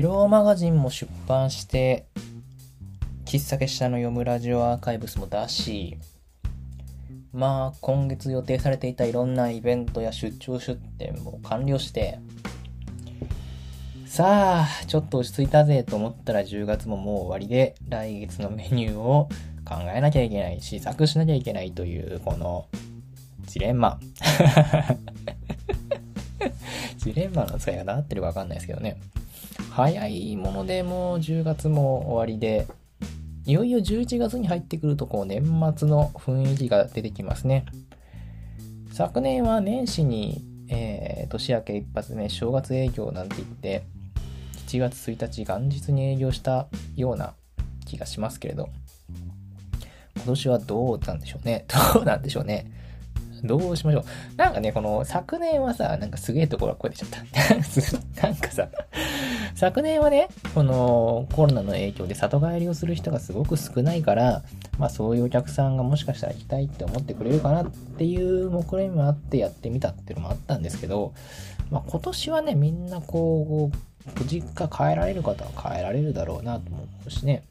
ピローマガジンも出版して、喫茶結社の読むラジオアーカイブスも出し、まあ、今月予定されていたいろんなイベントや出張出店も完了して、さあ、ちょっと落ち着いたぜと思ったら10月ももう終わりで、来月のメニューを考えなきゃいけない、試作しなきゃいけないという、この、ジレンマ。ジレンマの使い方合ってるかわかんないですけどね。早いものでもう10月も終わりで、いよいよ11月に入ってくると、こう、年末の雰囲気が出てきますね。昨年は年始に、えー、年明け一発目、正月営業なんて言って、7月1日元日に営業したような気がしますけれど、今年はどうなんでしょうね。どうなんでしょうね。どうしましょう。なんかね、この昨年はさ、なんかすげえところが超えちゃった。なんかさ、昨年はね、このコロナの影響で里帰りをする人がすごく少ないから、まあそういうお客さんがもしかしたら行きたいって思ってくれるかなっていう目論見もあってやってみたっていうのもあったんですけど、まあ今年はね、みんなこう、実家帰られる方は帰られるだろうなと思うしね。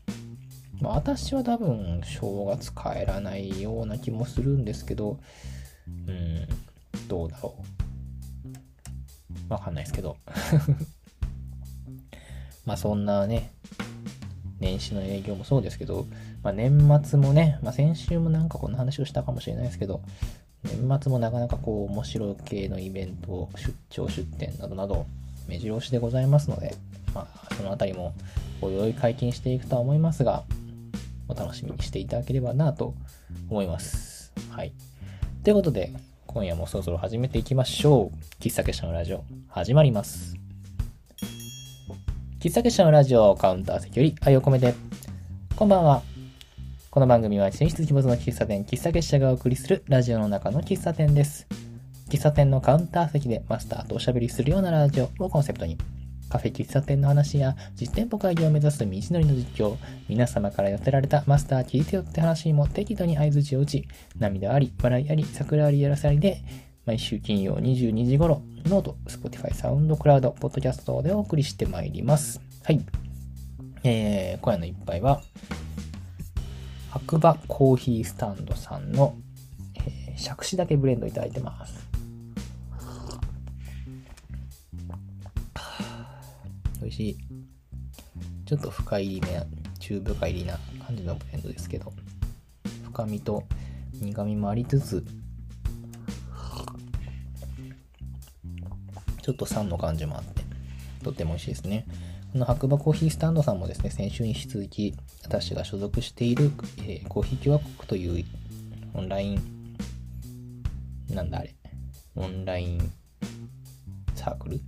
まあ私は多分正月帰らないような気もするんですけど、うん、どうだろう。わかんないですけど。まあそんなね、年始の営業もそうですけど、まあ年末もね、まあ先週もなんかこんな話をしたかもしれないですけど、年末もなかなかこう面白系のイベント、出張出店などなど、目白押しでございますので、まあそのあたりもおいおい解禁していくとは思いますが、お楽しみにしていただければなと思います。はい。ということで、今夜もそろそろ始めていきましょう。喫茶結社のラジオ、始まります。喫茶結社のラジオカウンター席より愛を込めて、こんばんは。この番組は寝室鬼没の喫茶店、喫茶結社がお送りするラジオの中の喫茶店です。喫茶店のカウンター席でマスターとおしゃべりするようなラジオをコンセプトに、カフェ喫茶店の話や実店舗開業を目指す道のりの実況、皆様から寄せられたマスター聞いてよって話にも適度に相槌を打ち、涙あり、笑いあり、サクラあり、やらせありで、毎週金曜22時頃、ノート、Spotify、サウンドクラウド、ポッドキャストでお送りしてまいります。はい。えー、今夜の一杯は、白馬コーヒースタンドさんの、えー、杓子岳ブレンドいただいてます。美味しい。ちょっと深入りめな、中深入りな感じのブレンドですけど、深みと苦みもありつつ、ちょっと酸の感じもあって、とっても美味しいですね。この白馬コーヒースタンドさんもですね、先週に引き続き、私が所属している、えー、コーヒー共和国というオンライン、なんだあれ、オンラインサークル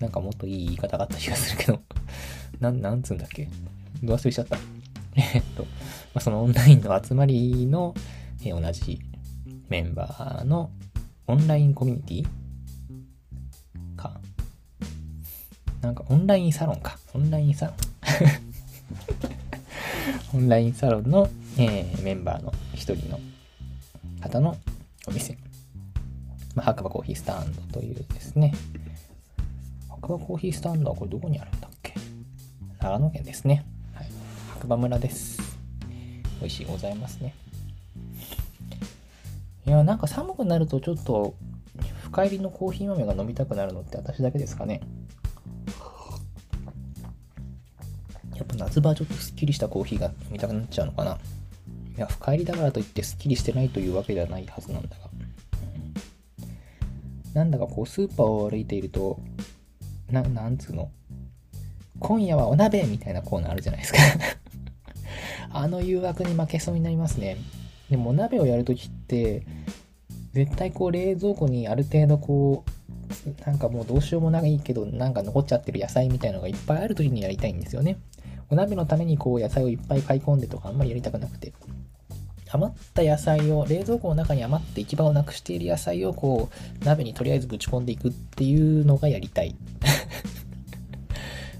なんかもっといい言い方があった気がするけど なん、なんつうんだっけ？ど忘れちゃった？えっと、まあ、そのオンラインの集まりの、えー、同じメンバーのオンラインコミュニティ？か。なんかオンラインサロンか。オンラインサロン。オンラインサロンの、えー、メンバーの一人の方のお店。まあ、白馬コーヒースタンドというですね、白馬コーヒースタンドはこれどこにあるんだっけ？長野県ですね。はい。白馬村です。美味しいございますね。いや、なんか寒くなるとちょっと深入りのコーヒー豆が飲みたくなるのって私だけですかね。やっぱ夏場はちょっとすっきりしたコーヒーが飲みたくなっちゃうのかな。いや、深入りだからといってすっきりしてないというわけではないはずなんだが。なんだかこうスーパーを歩いているとな、なんつうの？今夜はお鍋みたいなコーナーあるじゃないですか あの誘惑に負けそうになりますね。でもお鍋をやるときって、絶対こう冷蔵庫にある程度こう、なんかもうどうしようもないけど、なんか残っちゃってる野菜みたいのがいっぱいあるときにやりたいんですよね。お鍋のためにこう野菜をいっぱい買い込んでとかあんまりやりたくなくて。余った野菜を、冷蔵庫の中に余って行き場をなくしている野菜をこう、鍋にとりあえずぶち込んでいくっていうのがやりたい。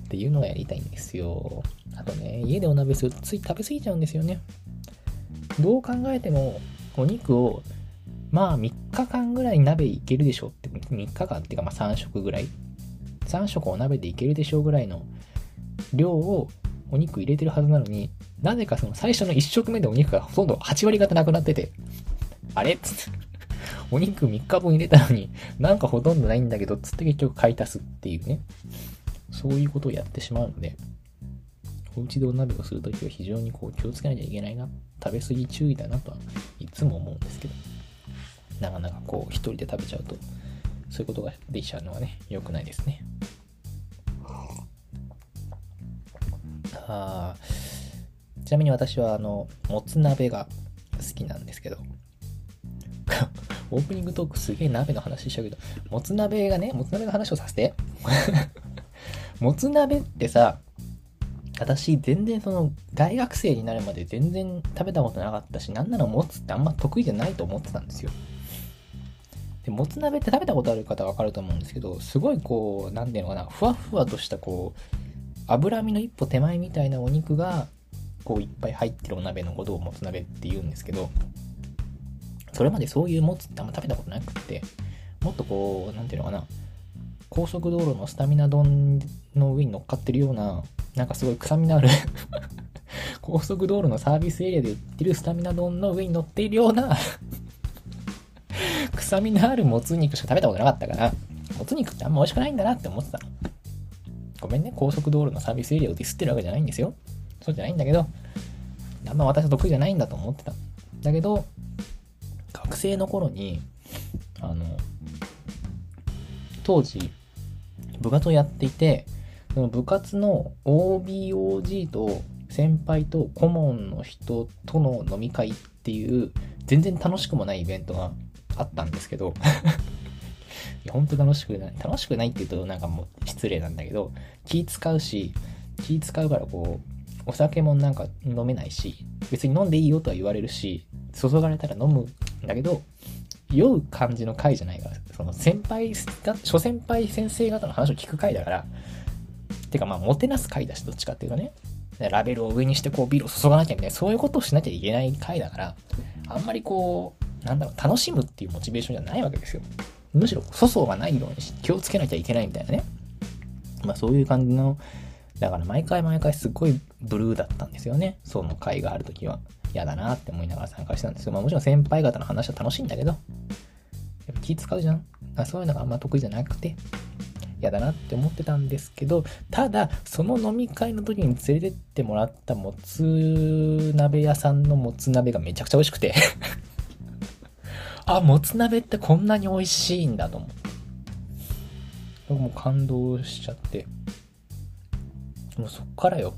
っていうのがやりたいんですよ。あとね、家でお鍋するとつい食べ過ぎちゃうんですよね。どう考えても、お肉を、まあ3日間ぐらい鍋いけるでしょって、3日間っていうかまあ3食ぐらい。3 3食お鍋でいけるでしょうぐらいの量をお肉入れてるはずなのに、なぜかその最初の1食目でお肉がほとんど8割方なくなってて、あれ？っつって。お肉3日分入れたのに、なんかほとんどないんだけど、つって結局買い足すっていうね。そういうことをやってしまうので、お家でお鍋をするときは非常にこう気をつけなきゃいけないな。食べ過ぎ注意だなとはいつも思うんですけど、なかなかこう一人で食べちゃうと、そういうことができちゃうのはね、良くないですね。あちなみに私はあの、もつ鍋が好きなんですけど、オープニングトークすげえ鍋の話しちゃうけど、もつ鍋がね、もつ鍋の話をさせて。もつ鍋ってさ、私全然その大学生になるまで全然食べたことなかったし、なんならもつってあんま得意じゃないと思ってたんですよ。で、もつ鍋って食べたことある方はわかると思うんですけど、すごいこう、なんていうのかな、ふわふわとしたこう、脂身の一歩手前みたいなお肉が、こういっぱい入ってるお鍋のことをもつ鍋って言うんですけど、それまでそういうもつってあんま食べたことなくって、もっとこう、なんていうのかな、高速道路のスタミナ丼の上に乗っかってるような、なんかすごい臭みのある 高速道路のサービスエリアで売ってるスタミナ丼の上に乗っているような 臭みのあるもつ肉しか食べたことなかったから、もつ肉ってあんま美味しくないんだなって思ってた。ごめんね、高速道路のサービスエリアをディスってるわけじゃないんですよ。そうじゃないんだけど、あんま私は得意じゃないんだと思ってた。だけど、学生の頃に、あの、当時、部活をやっていて、その部活の OBOG と先輩と顧問の人との飲み会っていう全然楽しくもないイベントがあったんですけど いや、ほんと楽しくない。楽しくないって言うとなんかもう失礼なんだけど、気使うし、気使うからこう、お酒もなんか飲めないし、別に飲んでいいよとは言われるし、注がれたら飲むんだけど、酔う感じの回じゃないから、その先輩が、諸先輩先生方の話を聞く回だから、てかまあ、もてなす回だし、どっちかっていうとね。ラベルを上にしてこうビールを注がなきゃみたいな、そういうことをしなきゃいけない回だから、あんまりこう、なんだろう、楽しむっていうモチベーションじゃないわけですよ。むしろ粗相がないように気をつけなきゃいけないみたいなね。まあそういう感じの、だから毎回毎回すっごいブルーだったんですよね。その回があるときは。嫌だなって思いながら参加してたんですけど、まあもちろん先輩方の話は楽しいんだけど、やっぱ気使うじゃん。あそういうのがあんま得意じゃなくて、嫌だなって思ってたんですけど、ただ、その飲み会の時に連れてってもらったもつ鍋屋さんのもつ鍋がめちゃくちゃ美味しくて あ、もつ鍋ってこんなに美味しいんだと思って。僕も感動しちゃって。もうそっからよ。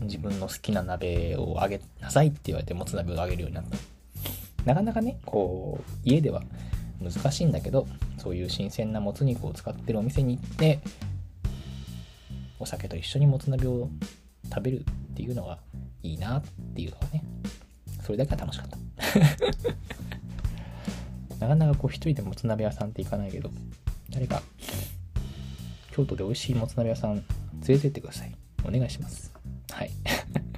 自分の好きな鍋をあげなさいって言われてもつ鍋をあげるようになった。なかなかね、こう、家では難しいんだけど、そういう新鮮なもつ肉を使ってるお店に行って、お酒と一緒にもつ鍋を食べるっていうのがいいなっていうのがね、それだけは楽しかった。なかなかこう一人でもつ鍋屋さんって行かないけど、誰か京都で美味しいもつ鍋屋さん連れてってください。お願いします。はい。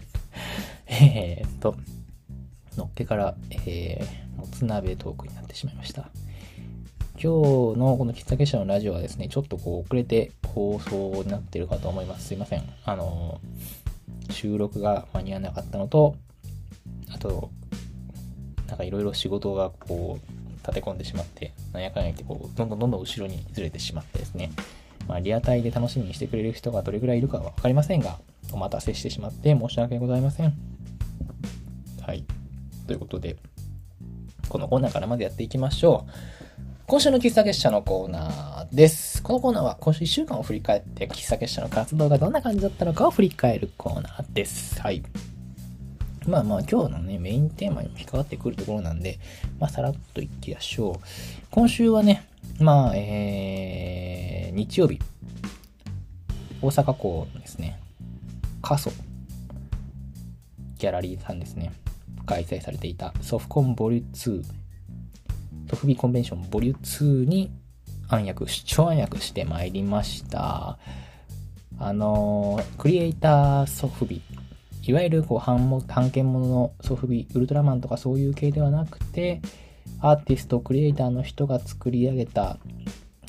えっと、のっけから、えー、もつ鍋トークになってしまいました。今日のこの喫茶結社のラジオはですね、ちょっとこう遅れて放送になってるかと思います。すいません。あの収録が間に合わなかったのと、あと、なんかいろいろ仕事がこう、立て込んでしまって、なんやかんやってこう、どんどんどんどん後ろにずれてしまってですね、まあ、リアタイで楽しみにしてくれる人がどれくらいいるかはわかりませんが、お待たせしてしまって申し訳ございません。はい。ということで、このコーナーからまずやっていきましょう。今週の喫茶結社のコーナーです。このコーナーは今週1週間を振り返って喫茶結社の活動がどんな感じだったのかを振り返るコーナーです。はい。まあまあ今日のね、メインテーマにも引っかかってくるところなんで、まあさらっといきましょう。今週はね、まあ、えー、日曜日、大阪港のですね、過疎。ギャラリーさんですね、開催されていたソフコンボリュー2トフビコンベンションボリュ2に暗躍、出張暗躍してまいりました。あのクリエイターソフビ、いわゆるこう版版権もののソフビ、ウルトラマンとかそういう系ではなくて、アーティスト、クリエイターの人が作り上げた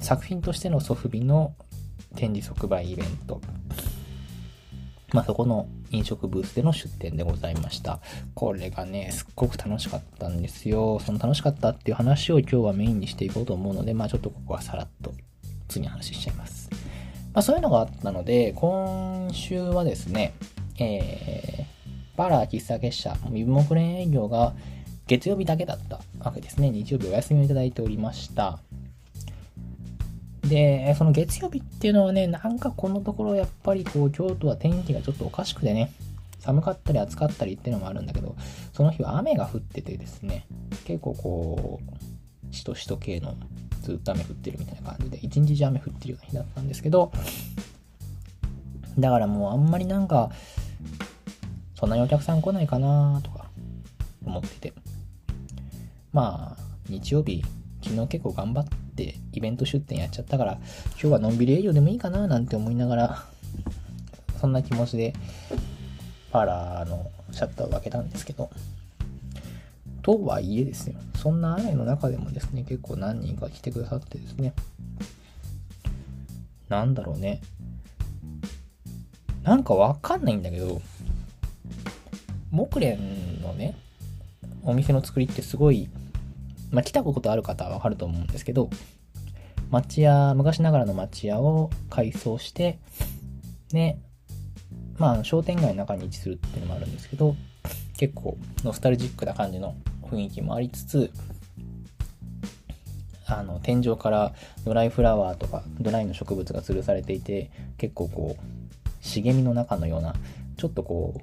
作品としてのソフビの展示即売イベント。まあそこの飲食ブースでの出店でございました。これがね、すっごく楽しかったんですよ。その楽しかったっていう話を今日はメインにしていこうと思うので、まあちょっとここはさらっと次に話しちゃいます。まあそういうのがあったので、今週はですね、えー、バラ喫茶結社、身分目連営業が月曜日だけだったわけですね。日曜日お休みをいただいておりました。で、その月曜日っていうのはね、なんかこのところやっぱりこう、京都は天気がちょっとおかしくてね、寒かったり暑かったりっていうのもあるんだけど、その日は雨が降っててですね、結構こう、しとしと系のずっと雨降ってるみたいな感じで、一日中雨降ってるような日だったんですけど、だからもうあんまりなんか、そんなにお客さん来ないかなとか思ってて。まあ、日曜日、昨日結構頑張ってイベント出店やっちゃったから、今日はのんびり営業でもいいかななんて思いながら、そんな気持ちで、パラーのシャッターを開けたんですけど、とはいえですよ、そんな雨の中でもですね、結構何人か来てくださってですね、なんだろうね、なんかわかんないんだけど、木蓮のね、お店の作りってすごいまあ、来たことある方はわかると思うんですけど、町屋、昔ながらの町屋を改装して、ね、まあ、商店街の中に位置するっていうのもあるんですけど、結構ノスタルジックな感じの雰囲気もありつつ、あの、天井からドライフラワーとかドライの植物が吊るされていて、結構こう、茂みの中のような、ちょっとこう、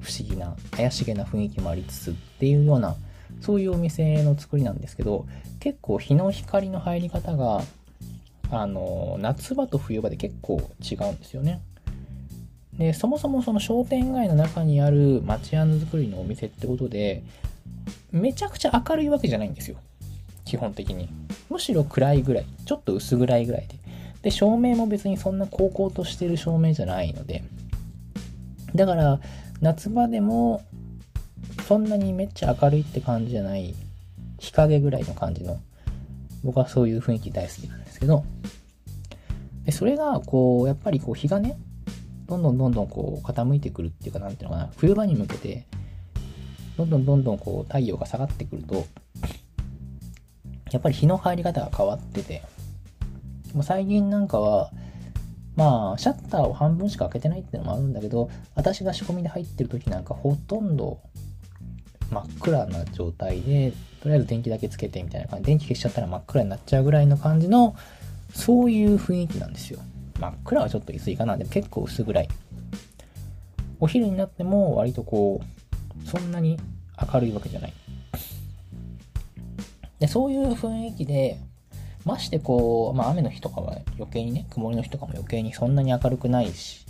不思議な、怪しげな雰囲気もありつつっていうようなそういうお店の作りなんですけど、結構日の光の入り方が、あの、夏場と冬場で結構違うんですよね。で、そもそもその商店街の中にある町屋の作りのお店ってことで、めちゃくちゃ明るいわけじゃないんですよ。基本的に。むしろ暗いぐらい。ちょっと薄暗いぐらいで。で、照明も別にそんな高校としてる照明じゃないので。だから、夏場でもそんなにめっちゃ明るいって感じじゃない、日陰ぐらいの感じの、僕はそういう雰囲気大好きなんですけど、でそれが、こう、やっぱりこう、日がね、どんどんどんどんこう、傾いてくるっていうか、なんていうのかな、冬場に向けて、どんどんどんどんこう、太陽が下がってくると、やっぱり日の入り方が変わってて、もう最近なんかは、まあ、シャッターを半分しか開けてないっていうのもあるんだけど、私が仕込みで入ってる時なんかほとんど真っ暗な状態で、とりあえず電気だけつけてみたいな感じ、電気消しちゃったら真っ暗になっちゃうぐらいの感じの、そういう雰囲気なんですよ。真っ暗はちょっと薄いかな。でも結構薄暗い。お昼になっても割とこう、そんなに明るいわけじゃない。で、そういう雰囲気で、ましてこう、まあ雨の日とかは余計にね、曇りの日とかも余計にそんなに明るくないし、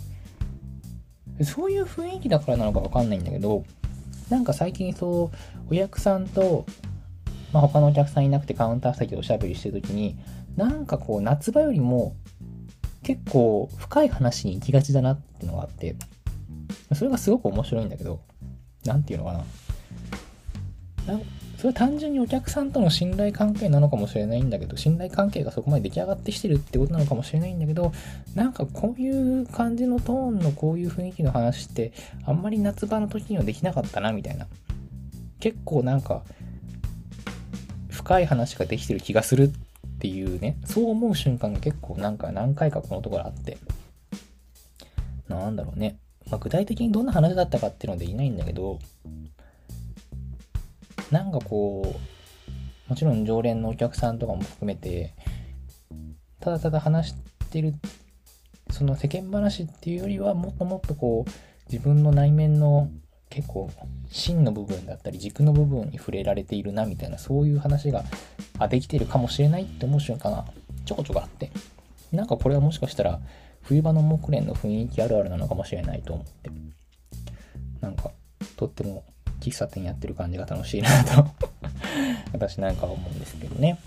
そういう雰囲気だからなのかわかんないんだけど、なんか最近そう、お客さんと、まあ、他のお客さんいなくてカウンター席でおしゃべりしてる時に、なんかこう夏場よりも結構深い話に行きがちだなっていうのがあって、それがすごく面白いんだけど、なんていうのかな。それは単純にお客さんとの信頼関係なのかもしれないんだけど、信頼関係がそこまで出来上がってきてるってことなのかもしれないんだけど、なんかこういう感じのトーンのこういう雰囲気の話って、あんまり夏場の時にはできなかったな、みたいな。結構なんか、深い話ができてる気がするっていうね、そう思う瞬間が結構なんか何回かこのところあって、なんだろうね。まあ、具体的にどんな話だったかっていうのはでいないんだけど、なんかこう、もちろん常連のお客さんとかも含めて、ただただ話してる、その世間話っていうよりは、もっともっとこう、自分の内面の結構芯の部分だったり軸の部分に触れられているなみたいなそういう話があできてるかもしれないって思う瞬間がちょこちょこあって。なんかこれはもしかしたら冬場の木蓮の雰囲気あるあるなのかもしれないと思って。なんかとっても喫茶店やってる感じが楽しいなと。私なんかは思うんですけどね。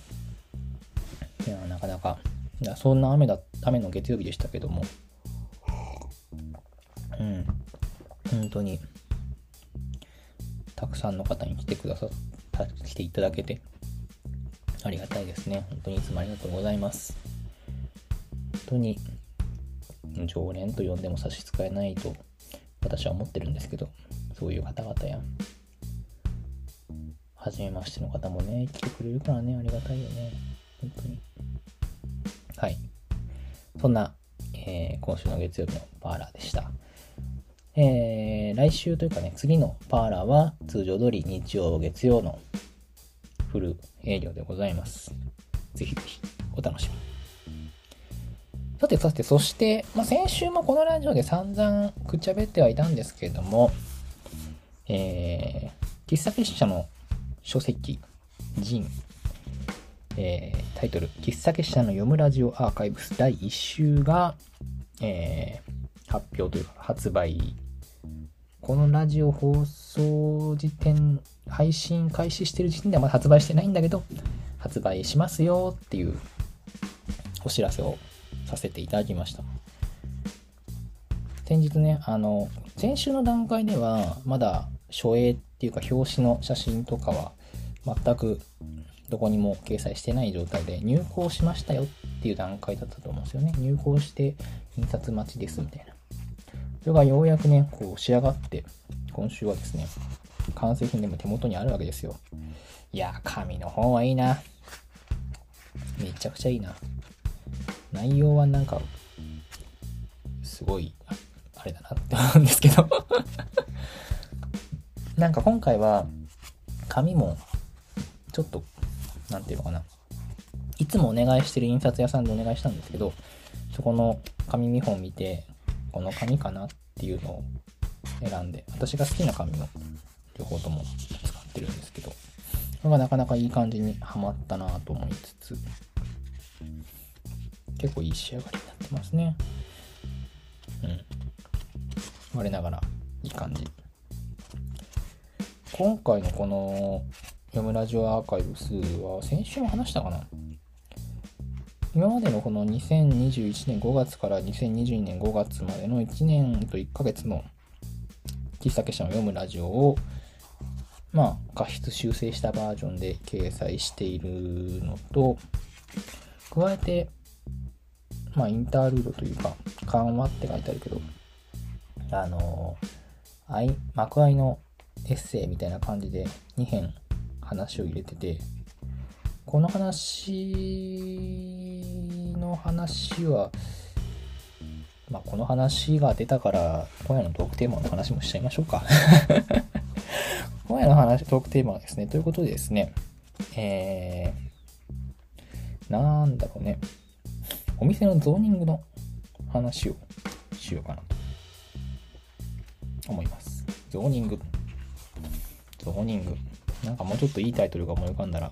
いや、なかなか、そんな雨だ、雨の月曜日でしたけども、うん、本当に、たくさんの方に来てくださった、来ていただけて、ありがたいですね。本当にいつもありがとうございます。本当に、常連と呼んでも差し支えないと私は思ってるんですけど、そういう方々や、初めましての方もね、来てくれるからね、ありがたいよね。本当に。はい。そんな、えー、今週の月曜日のパーラーでした。えー、来週というかね、次のパーラーは通常通り日曜、月曜のフル営業でございます。ぜひぜひお楽しみ。さてさて、そして、まあ、先週もこのラジオで散々くっちゃべってはいたんですけれども、えー、喫茶結社の書籍、ジン、えー、タイトル、喫茶結社の読むラジオアーカイブス第1週が、えー、発表というか発売。このラジオ放送時点、配信開始してる時点ではまだ発売してないんだけど、発売しますよっていうお知らせをさせていただきました。先日ね、あの、先週の段階では、まだ初映っていうか表紙の写真とかは全くどこにも掲載してない状態で入稿しましたよっていう段階だったと思うんですよね。入稿して印刷待ちですみたいな。それがようやくね、こう仕上がって、今週はですね、完成品でも手元にあるわけですよ。いや紙の方はいいな。めちゃくちゃいいな。内容はなんか、すごい、あれだなって思うんですけどなんか今回は、紙も、ちょっと、なんていうのかな。いつもお願いしてる印刷屋さんでお願いしたんですけど、そこの紙見本見て、この紙かなっていうのを選んで、私が好きな紙の両方とも使ってるんですけど、それがなかなかいい感じにはまったなと思いつつ、結構いい仕上がりになってますね。うん。我ながらいい感じ。今回のこの読むラジオアーカイブスは先週も話したかな？今までのこの2021年5月から2022年5月までの1年と1ヶ月の喫茶結社の読むラジオをまあ過失修正したバージョンで掲載しているのと加えてまあ、インタールードというか、緩和って書いてあるけど、あの、幕愛のエッセイみたいな感じで2編話を入れてて、この話の話は、まあ、この話が出たから、今夜のトークテーマの話もしちゃいましょうか 今夜の話、トークテーマはですね、ということでですね、えー、なんだろうね。お店のゾーニングの話をしようかなと思います。ゾーニング。ゾーニング。なんかもうちょっといいタイトルが思い浮かんだら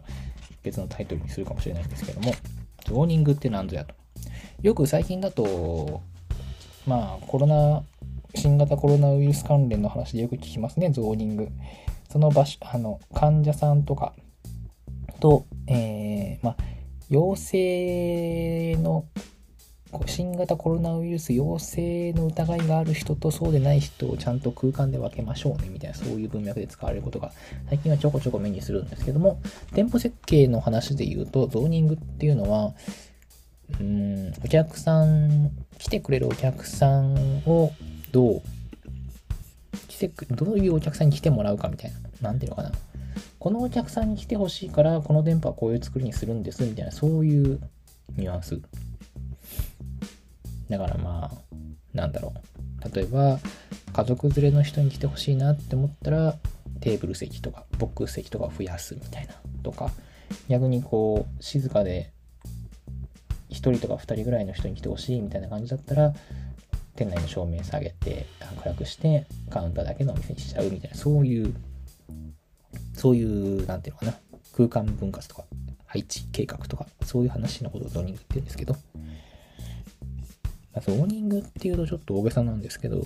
別のタイトルにするかもしれないんですけども、ゾーニングって何ぞやと。よく最近だと、まあコロナ、新型コロナウイルス関連の話でよく聞きますね、ゾーニング。その場所、あの、患者さんとかと、えー、まあ、陽性のこう新型コロナウイルス陽性の疑いがある人とそうでない人をちゃんと空間で分けましょうねみたいなそういう文脈で使われることが最近はちょこちょこ目にするんですけども店舗設計の話で言うとゾーニングっていうのはうんお客さん来てくれるお客さんをどう来てどういうお客さんに来てもらうかみたいな何ていうのかなこのお客さんに来てほしいから、この電波はこういう作りにするんです、みたいな、そういうニュアンス。だからまあ、なんだろう。例えば、家族連れの人に来てほしいなって思ったら、テーブル席とか、ボックス席とかを増やすみたいな。とか、逆にこう、静かで、1人とか2人ぐらいの人に来てほしいみたいな感じだったら、店内の照明下げて、暗くして、カウンターだけのお店にしちゃうみたいな、そういうそういう、なんていうのかな、空間分割とか、配置計画とか、そういう話のことをゾーニングって言うんですけど、まあ、ゾーニングっていうとちょっと大げさなんですけど、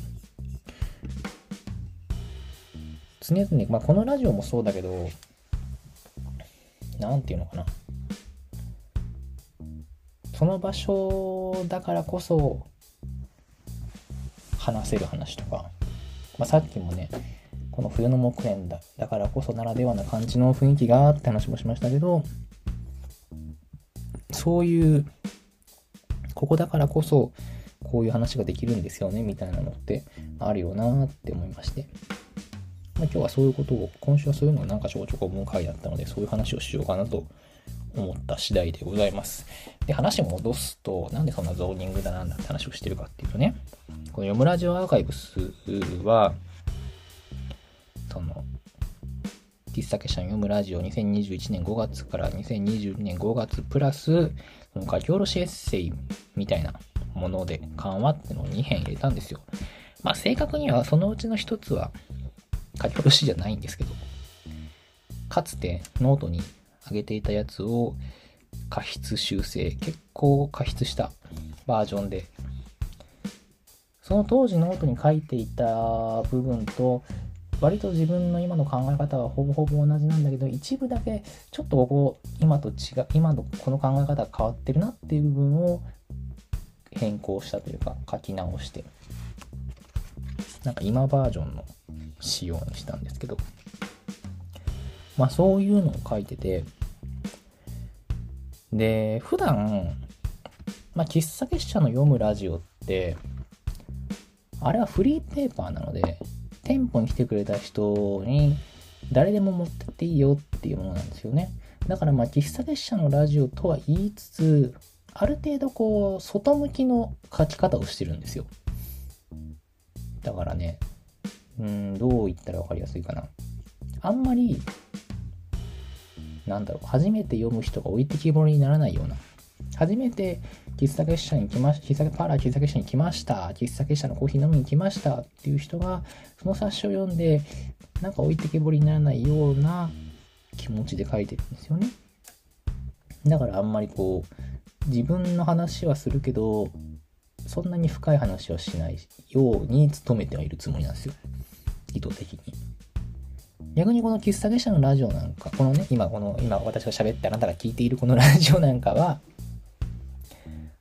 常々、まあ、このラジオもそうだけど、なんていうのかな。その場所だからこそ話せる話とか、まあ、さっきもね、この冬の木蓮だ。だからこそならではな感じの雰囲気がって話もしましたけど、そういう、ここだからこそ、こういう話ができるんですよね、みたいなのってあるよなって思いまして。まあ、今日はそういうことを、今週はそういうのがなんかちょこちょこ思う回だったので、そういう話をしようかなと思った次第でございます。で、話戻すと、なんでそんなゾーニングだなんだって話をしてるかっていうとね、この読むラジオアーカイブスは、その、喫茶結社の読むラジオ2021年5月から2022年5月プラス、書き下ろしエッセイみたいなもので緩和ってのを2編入れたんですよ。まあ正確にはそのうちの1つは書き下ろしじゃないんですけど、かつてノートに上げていたやつを加筆修正、結構加筆したバージョンで、その当時ノートに書いていた部分と、割と自分の今の考え方はほぼほぼ同じなんだけど、一部だけちょっとここ、今と違う、今のこの考え方が変わってるなっていう部分を変更したというか、書き直して、なんか今バージョンの仕様にしたんですけど、まあそういうのを書いてて、で、普段、まあ喫茶結社の読むラジオって、あれはフリーペーパーなので、店舗に来てくれた人に誰でも持ってっていいよっていうものなんですよね。だからまあ喫茶結社のラジオとは言いつつ、ある程度こう、外向きの書き方をしてるんですよ。だからね、うん、どう言ったら分かりやすいかな。あんまりなんだろう、初めて読む人が置いてきぼりにならないような、初めて喫茶結社に来まし喫茶パーラ喫茶結社に来ました、喫茶結社のコーヒー飲みに来ましたっていう人が、その冊子を読んで、なんか置いてけぼりにならないような気持ちで書いてるんですよね。だからあんまりこう、自分の話はするけど、そんなに深い話はしないように努めてはいるつもりなんですよ。意図的に。逆にこの喫茶結社のラジオなんか、このね、今この、今私が喋ってあなたが聞いているこのラジオなんかは、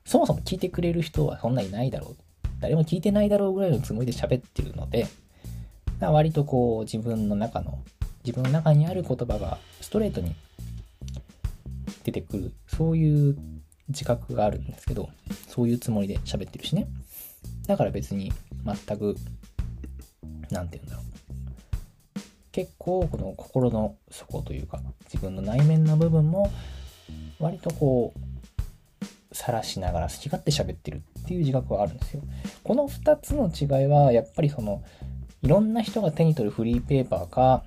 そもそも聞いてくれる人はそんないないだろう。誰も聞いてないだろうぐらいのつもりで喋ってるので、割とこう自分の中の、自分の中にある言葉がストレートに出てくる、そういう自覚があるんですけど、そういうつもりで喋ってるしね。だから別に全く、なんて言うんだろう。結構この心の底というか自分の内面の部分も割とこう晒しながら好き勝手喋ってるっていう自覚はあるんですよ。この2つの違いはやっぱりそのいろんな人が手に取るフリーペーパーか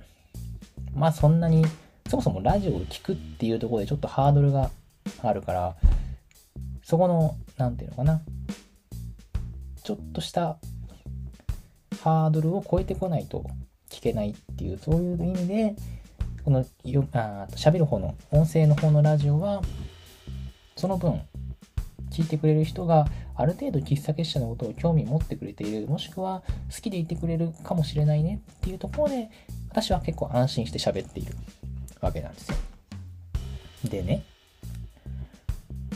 まあそんなにそもそもラジオを聴くっていうところでちょっとハードルがあるからそこの何て言うのかなちょっとしたハードルを超えてこないと聞けないっていう、そういう意味で、このよあ喋る方の音声の方のラジオは、その分、聞いてくれる人がある程度喫茶結社のことを興味持ってくれている、もしくは好きでいてくれるかもしれないねっていうところで、私は結構安心して喋っているわけなんですよ。でね、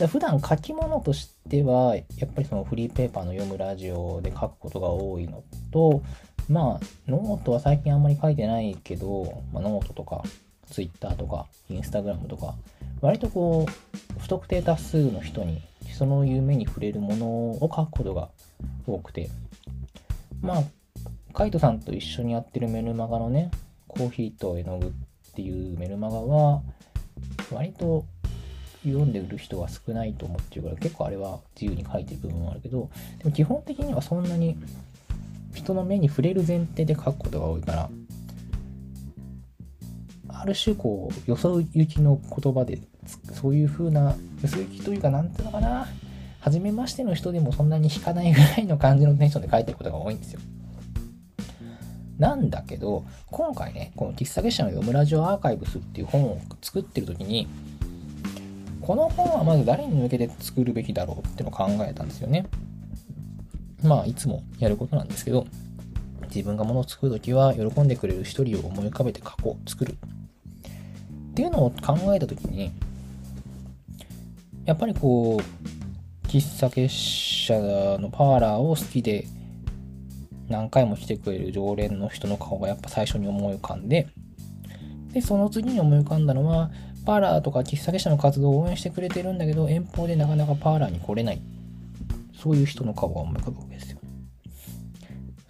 普段書き物としては、やっぱりそのフリーペーパーの読むラジオで書くことが多いのと、まあ、ノートは最近あんまり書いてないけど、まあ、ノートとか、ツイッターとか、インスタグラムとか、割とこう、不特定多数の人に、その夢に触れるものを書くことが多くて、まあ、カイトさんと一緒にやってるメルマガのね、コーヒーと絵の具っていうメルマガは、割と読んでる人は少ないと思ってるから、結構あれは自由に書いてる部分もあるけど、でも基本的にはそんなに人の目に触れる前提で書くことが多いから、ある種こう、よそ行きの言葉で、そういう風な、よそ行きというか、なんていうのかな、初めましての人でもそんなに引かないぐらいの感じのテンションで書いてることが多いんですよ。なんだけど、今回ね、この喫茶結社の読むラジオアーカイブスっていう本を作ってる時に、この本はまず誰に向けて作るべきだろうってのを考えたんですよね。まあ、いつもやることなんですけど、自分がものを作るときは、喜んでくれる一人を思い浮かべて書こう、作る。っていうのを考えたときに、やっぱりこう、喫茶結社のパーラーを好きで、何回も来てくれる常連の人の顔がやっぱ最初に思い浮かんで、で、その次に思い浮かんだのは、パーラーとか喫茶結社の活動を応援してくれてるんだけど、遠方でなかなかパーラーに来れないそういう人の顔が思い浮かぶわけですよ。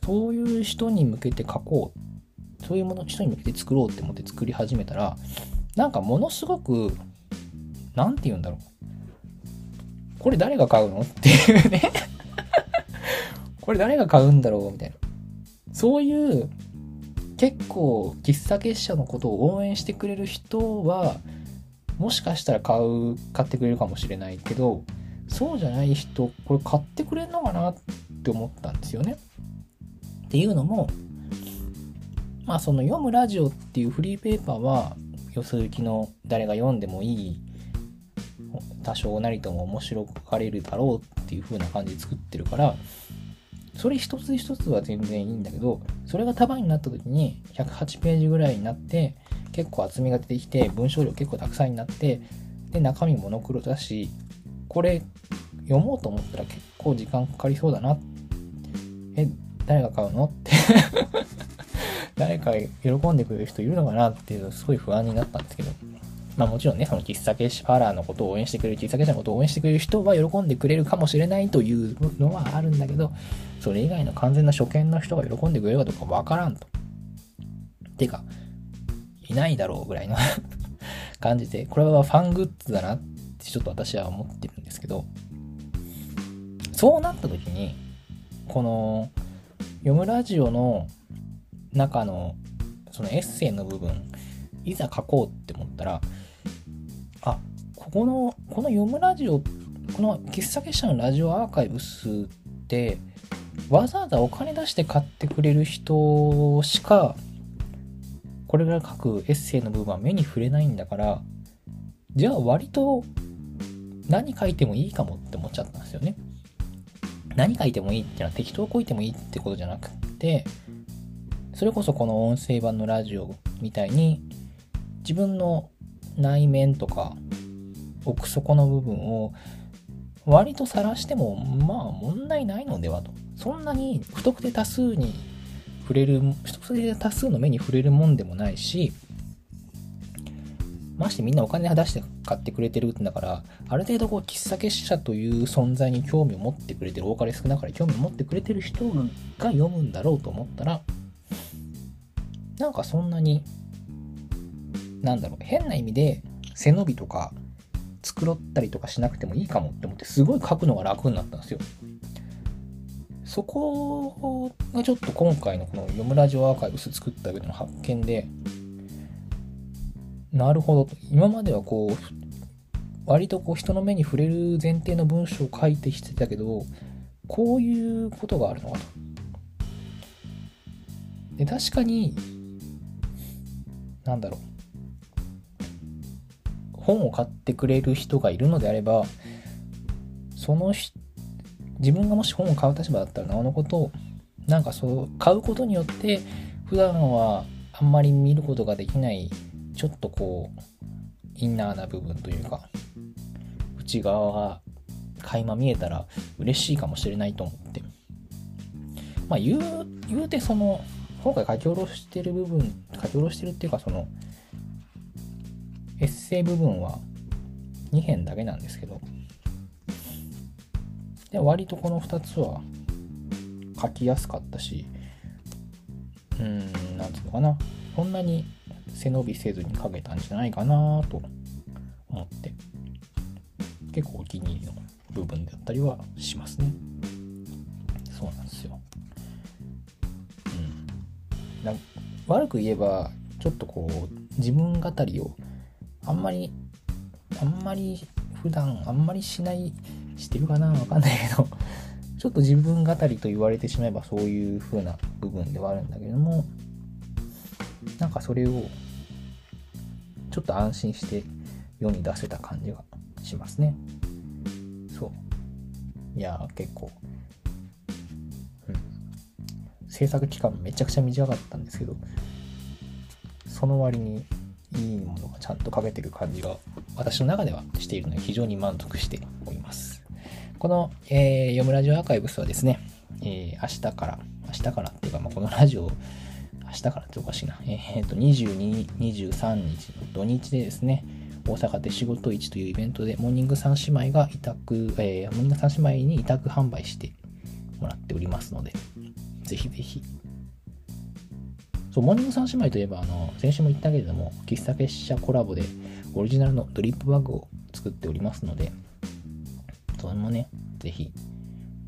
そういう人に向けて書こう。そういうもの、人に向けて作ろうって思って作り始めたら、なんかものすごく、なんて言うんだろう。これ誰が買うの？っていうね これ誰が買うんだろう？みたいな。そういう結構喫茶結社のことを応援してくれる人はもしかしたら買う買ってくれるかもしれないけどそうじゃない人これ買ってくれるのかなって思ったんですよね。っていうのもまあその読むラジオっていうフリーペーパーはよそ行きの誰が読んでもいい多少なりとも面白がれるだろうっていう風な感じで作ってるからそれ一つ一つは全然いいんだけど、それが束になった時に108ページぐらいになって、結構厚みが出てきて、文章量結構たくさんになって、で、中身モノクロだし、これ読もうと思ったら結構時間かかりそうだな。え、誰が買うの？って 誰か喜んでくれる人いるのかな？っていう、すごい不安になったんですけど。まあもちろんね、その喫茶結パーラーのことを応援してくれる、喫茶結社のことを応援してくれる人は喜んでくれるかもしれないというのはあるんだけど、それ以外の完全な初見の人が喜んでくれるかどうかわからんと。てか、いないだろうぐらいの 感じで、これはファングッズだなってちょっと私は思ってるんですけど、そうなった時に、この、読むラジオの中のそのエッセイの部分、いざ書こうって思ったら、あここのこの読むラジオこの喫茶結社のラジオアーカイブスってわざわざお金出して買ってくれる人しかこれぐらい書くエッセイの部分は目に触れないんだからじゃあ割と何書いてもいいかもって思っちゃったんですよね。何書いてもいいっていうのは適当書いてもいいってことじゃなくてそれこそこの音声版のラジオみたいに自分の内面とか奥底の部分を割と晒してもまあ問題ないのではと。そんなに不特定多数に触れる不特定多数の目に触れるもんでもないしましてみんなお金出して買ってくれてるんだからある程度こう喫茶結社という存在に興味を持ってくれてる多かれ少なかれ興味を持ってくれてる人が読むんだろうと思ったらなんかそんなになんだろう変な意味で背伸びとか繕ったりとかしなくてもいいかもって思ってすごい書くのが楽になったんですよ。そこがちょっと今回のこの読むラジオアーカイブス作った上での発見でなるほど今まではこう割とこう人の目に触れる前提の文章を書いてきてたけどこういうことがあるのかと。で確かになんだろう本を買ってくれる人がいるのであればその自分がもし本を買う立場だったらなおのことなんかそう買うことによって普段はあんまり見ることができないちょっとこうインナーな部分というか内側が垣間見えたら嬉しいかもしれないと思って。まあ言う言うてその今回書き下ろしてる部分書き下ろしてるっていうかそのエッセイ部分は2編だけなんですけど、で割とこの2つは書きやすかったし、うーん、なんつうのかな、そんなに背伸びせずに書けたんじゃないかなと思って、結構お気に入りの部分だったりはしますね。そうなんですよ。うん。悪く言えば、ちょっとこう、自分語りをあんまり、あんまり普段あんまりしない、してるかなわかんないけど、ちょっと自分語りと言われてしまえばそういう風な部分ではあるんだけども、なんかそれをちょっと安心して世に出せた感じがしますね。そう。いや結構、うん。制作期間めちゃくちゃ短かったんですけど、その割にいいものがちゃんと書けてる感じが私の中ではしているので非常に満足しております。この、えー、読むラジオアーカイブスはですね、えー、明日から、明日からっていうか、まあ、このラジオ、明日からっておかしいな、えー、っと、22、23日の土日でですね、大阪で仕事市というイベントで、モーニング三姉妹が委託、えー、モーニング三姉妹に委託販売してもらっておりますので、ぜひぜひ。そう、モーニング三姉妹といえば、あの、先週も言ったけれども、喫茶結社コラボでオリジナルのドリップバッグを作っておりますので、それもね、ぜひ、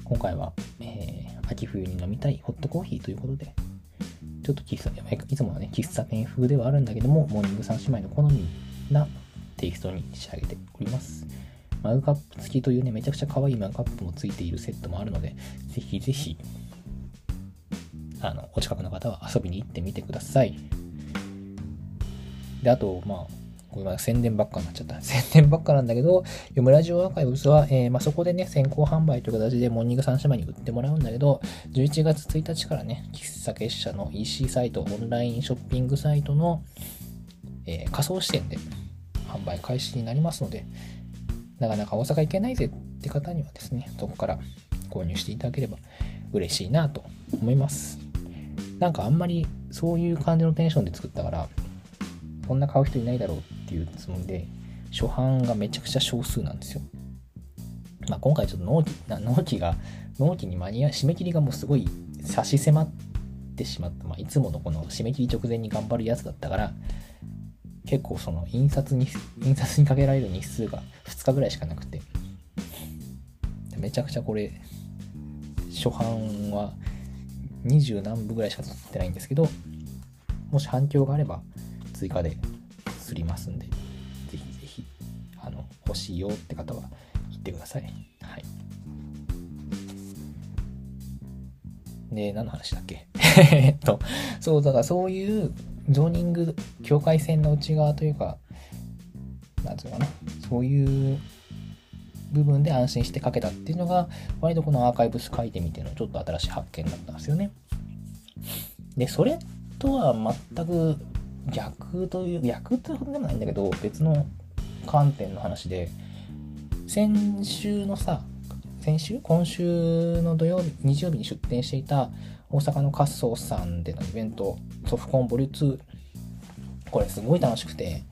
今回は、えー、秋冬に飲みたいホットコーヒーということで、ちょっと喫茶いつもはね、喫茶店風ではあるんだけども、モーニング三姉妹の好みなテイストに仕上げております。マグカップ付きというね、めちゃくちゃ可愛いマグカップも付いているセットもあるので、ぜひぜひ、あの、お近くの方は遊びに行ってみてください。で、あと、まあ、これ宣伝ばっかになっちゃった。宣伝ばっかなんだけど、読むラジオアーカイブスは、えー、まあ、そこでね、先行販売という形でモーニング三姉妹に売ってもらうんだけど、11月1日からね、喫茶結社の EC サイト、オンラインショッピングサイトの、えー、仮想視点で販売開始になりますので、なかなか大阪行けないぜって方にはですね、そこから購入していただければ嬉しいなと思います。なんかあんまりそういう感じのテンションで作ったから、こんな買う人いないだろうっていうつもりで、初版がめちゃくちゃ少数なんですよ。まあ、今回ちょっと納期納期が、納期に間に合う、締め切りがもうすごい差し迫ってしまった。まあ、いつものこの締め切り直前に頑張るやつだったから、結構その印刷に、印刷にかけられる日数が2日ぐらいしかなくて、めちゃくちゃこれ、初版は20何部ぐらいしか作ってないんですけど、もし反響があれば追加ですりますんで、ぜひぜひ、あの、欲しいよって方は言ってください。はい。で、何の話だっけ？えっと、そう、だからそういうゾーニング、境界線の内側というか、なんつうかな、そういう部分で安心して書けたっていうのが、割とこのアーカイブス書いてみてのちょっと新しい発見だったんですよね。で、それとは全く逆という、逆ってことでもないんだけど、別の観点の話で、先週のさ、先週？今週の土曜日、日曜日に出店していた大阪のカッソーさんでのイベント、ソフコンボリュ2。これすごい楽しくて、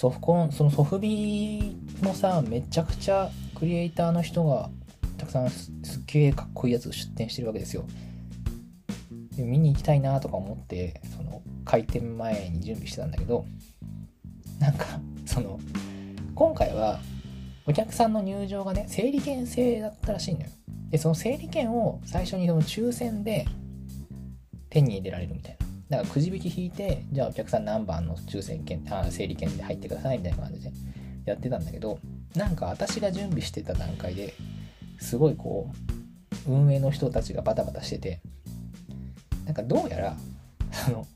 ソフコン、そのソフビのさ、めちゃくちゃクリエイターの人がたくさんすっげえかっこいいやつ出店してるわけですよ。で見に行きたいなとか思って、その開店前に準備してたんだけど、なんか、その、今回はお客さんの入場がね、整理券制だったらしいのよ。で、その整理券を最初にその抽選で手に入れられるみたいな。だかくじ引き引いて、じゃあお客さん何番の抽選券、あ整理券で入ってくださいみたいな感じでやってたんだけど、なんか私が準備してた段階ですごいこう、運営の人たちがバタバタしてて、なんかどうやら、その、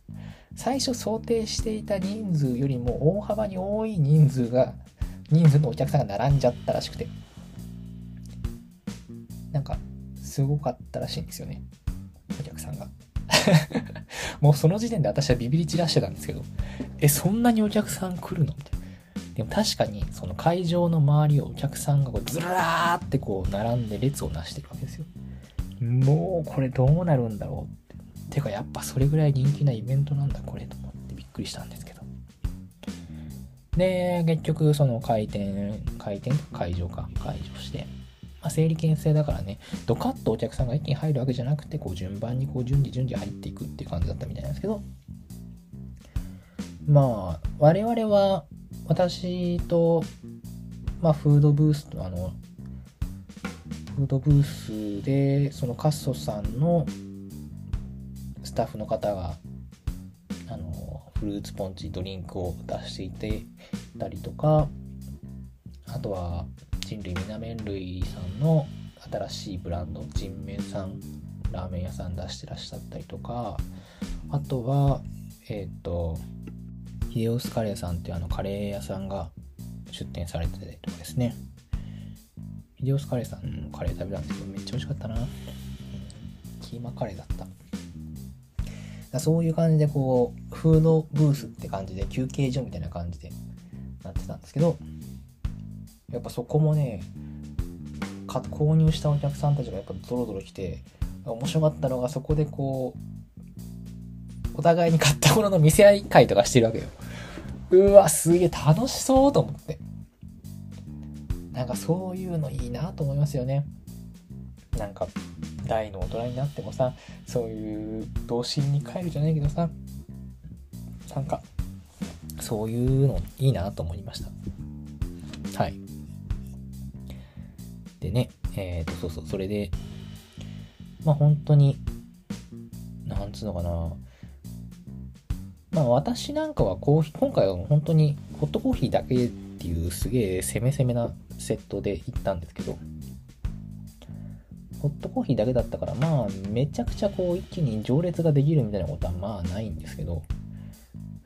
最初想定していた人数よりも大幅に多い人数が、人数のお客さんが並んじゃったらしくて、なんか、すごかったらしいんですよね。お客さんが。もうその時点で私はビビり散らしてたんですけど、え、そんなにお客さん来るの？みたいな。でも確かに、その会場の周りをお客さんがこうずらーってこう並んで列をなしてるわけですよ。もうこれどうなるんだろうってかやっぱそれぐらい人気なイベントなんだこれと思ってびっくりしたんですけど。で、結局その開店、開店会場か、会場して、まあ、整理券制だからね、ドカッとお客さんが一気に入るわけじゃなくて、こう順番にこう順次順次入っていくっていう感じだったみたいなんですけど、まあ、我々は、私と、まあ、フードブースと、あの、フードブースで、そのカッソさんのスタッフの方があのフルーツポンチドリンクを出していてたりとかあとは人類みな麺類さんの新しいブランド人麺さんラーメン屋さん出してらっしゃったりとかあとはえっ、ー、とヒデオスカレーさんっていうあのカレー屋さんが出店されてたりとかですね。ヒデオスカレーさんのカレー食べたんですけどめっちゃ美味しかったな。キーマカレーだった。そういう感じでこう、フードブースって感じで休憩所みたいな感じでなってたんですけど、やっぱそこもね、購入したお客さんたちがやっぱドロドロ来て、面白かったのがそこでこう、お互いに買ったものの見せ合い会とかしてるわけよ。うわ、すげえ楽しそうと思って。なんかそういうのいいなと思いますよね。なんか、大の大人になってもさ、そういう童心に帰るじゃないけどさ、なんか、そういうのいいなと思いました。はい。でね、えっ、ー、と、そうそう、それで、まあ本当に、なんつうのかな、まあ私なんかはコーヒー、今回は本当にホットコーヒーだけっていうすげえ攻め攻めなセットで行ったんですけど、ホットコーヒーだけだったから、まあめちゃくちゃこう一気に行列ができるみたいなことはまあないんですけど、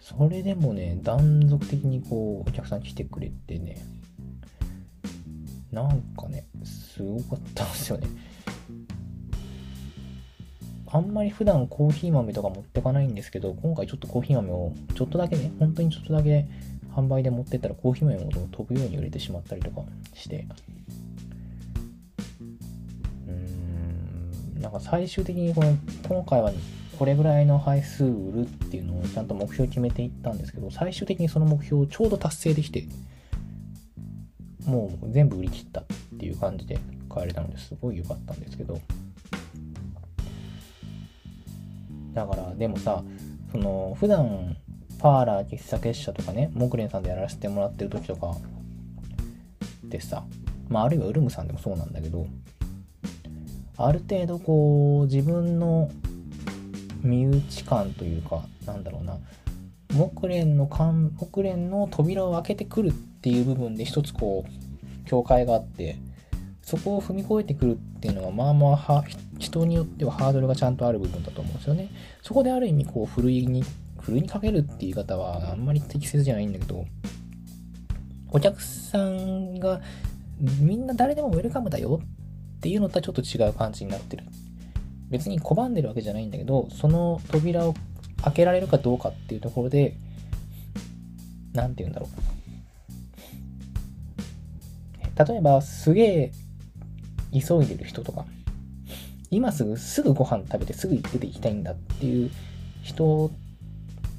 それでもね、断続的にこうお客さん来てくれてね、なんかね、すごかったんですよね。あんまり普段コーヒー豆とか持ってかないんですけど、今回ちょっとコーヒー豆をちょっとだけね、本当にちょっとだけ販売で持ってったらコーヒー豆も飛ぶように売れてしまったりとかして、うーん、なんか最終的にこの、今回はこれぐらいの配数売るっていうのをちゃんと目標決めていったんですけど、最終的にその目標をちょうど達成できて、もう全部売り切ったっていう感じで帰れたのですごい良かったんですけど、だからでもさその普段パーラー喫茶結社とかね木蓮さんでやらせてもらってる時とかでさまああるいはウルムさんでもそうなんだけどある程度こう自分の身内感というかなんだろうな木蓮の木蓮の扉を開けてくるっていう部分で一つこう境界があってそこを踏み越えてくるっていうのはまあまあ人によってはハードルがちゃんとある部分だと思うんですよね。そこである意味こうふるいに、ふるいにかけるっていう言い方はあんまり適切じゃないんだけど、お客さんがみんな誰でもウェルカムだよっていうのとはちょっと違う感じになってる。別に拒んでるわけじゃないんだけど、その扉を開けられるかどうかっていうところで、何て言うんだろう。例えば、すげえ急いでる人とか、今すぐすぐご飯食べてすぐ出て行きたいんだっていう人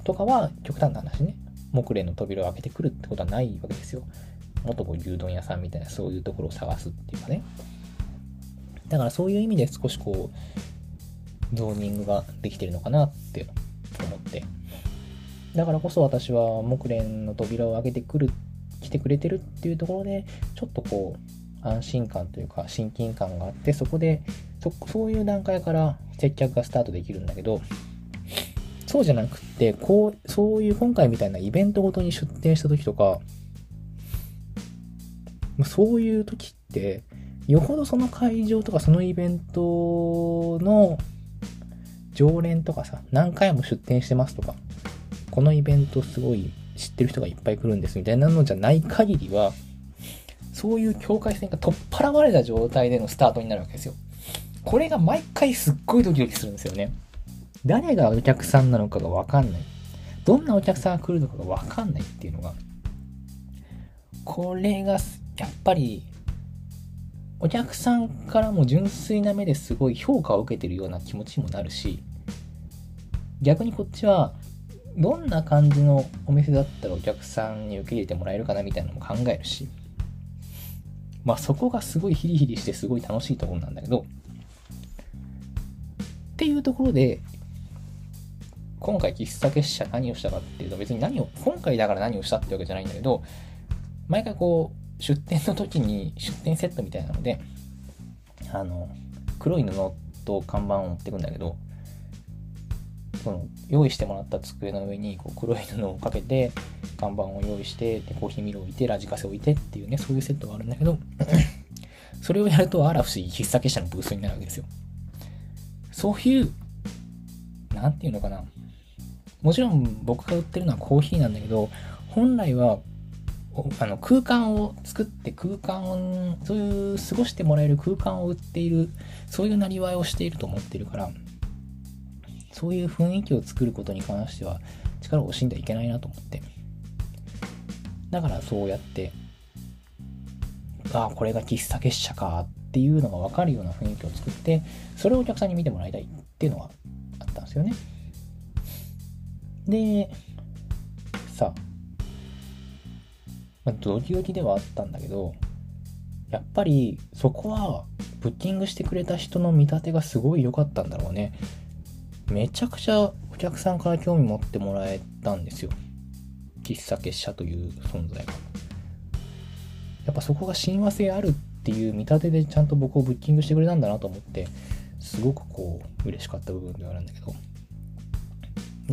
とかは極端な話ね、木蓮の扉を開けてくるってことはないわけですよ。もっとこう牛丼屋さんみたいなそういうところを探すっていうかね。だからそういう意味で少しこう、ゾーニングができてるのかなって思って。だからこそ私は木蓮の扉を開けてくる、来てくれてるっていうところで、ちょっとこう、安心感というか親近感があってそこでそそういう段階から接客がスタートできるんだけどそうじゃなくってこうそういう今回みたいなイベントごとに出店した時とかそういう時ってよほどその会場とかそのイベントの常連とかさ何回も出店してますとかこのイベントすごい知ってる人がいっぱい来るんですみたいなのじゃない限りはそういう境界線が取っ払われた状態でのスタートになるわけですよ。これが毎回すっごいドキドキするんですよね。誰がお客さんなのかがわかんない。どんなお客さんが来るのかがわかんないっていうのが、これがやっぱりお客さんからも純粋な目ですごい評価を受けてるような気持ちにもなるし、逆にこっちはどんな感じのお店だったらお客さんに受け入れてもらえるかなみたいなのも考えるし、まあそこがすごいヒリヒリしてすごい楽しいところなんだけど、っていうところで、今回喫茶結社何をしたかっていうと別に何を、今回だから何をしたってわけじゃないんだけど、毎回こう、出店の時に出店セットみたいなので、あの、黒い布と看板を持ってくんだけど、その用意してもらった机の上にこう黒い布をかけて看板を用意してでコーヒーミルを置いてラジカセを置いてっていうねそういうセットがあるんだけど それをやるとあら不思議喫茶結社のブースになるわけですよ。そういう何て言うのかな。もちろん僕が売ってるのはコーヒーなんだけど本来はあの空間を作って空間をそういう過ごしてもらえる空間を売っているそういうなりわいをしていると思ってるからそういう雰囲気を作ることに関しては力を惜しんではいけないなと思って。だからそうやって、ああ、これが喫茶結社かっていうのが分かるような雰囲気を作って、それをお客さんに見てもらいたいっていうのがあったんですよね。で、さ、まあ、ドキドキではあったんだけど、やっぱりそこはブッキングしてくれた人の見立てがすごい良かったんだろうね。めちゃくちゃお客さんから興味持ってもらえたんですよ。喫茶結社という存在が。やっぱそこが親和性あるっていう見立てでちゃんと僕をブッキングしてくれたんだなと思って、すごくこう嬉しかった部分ではあるんだけど。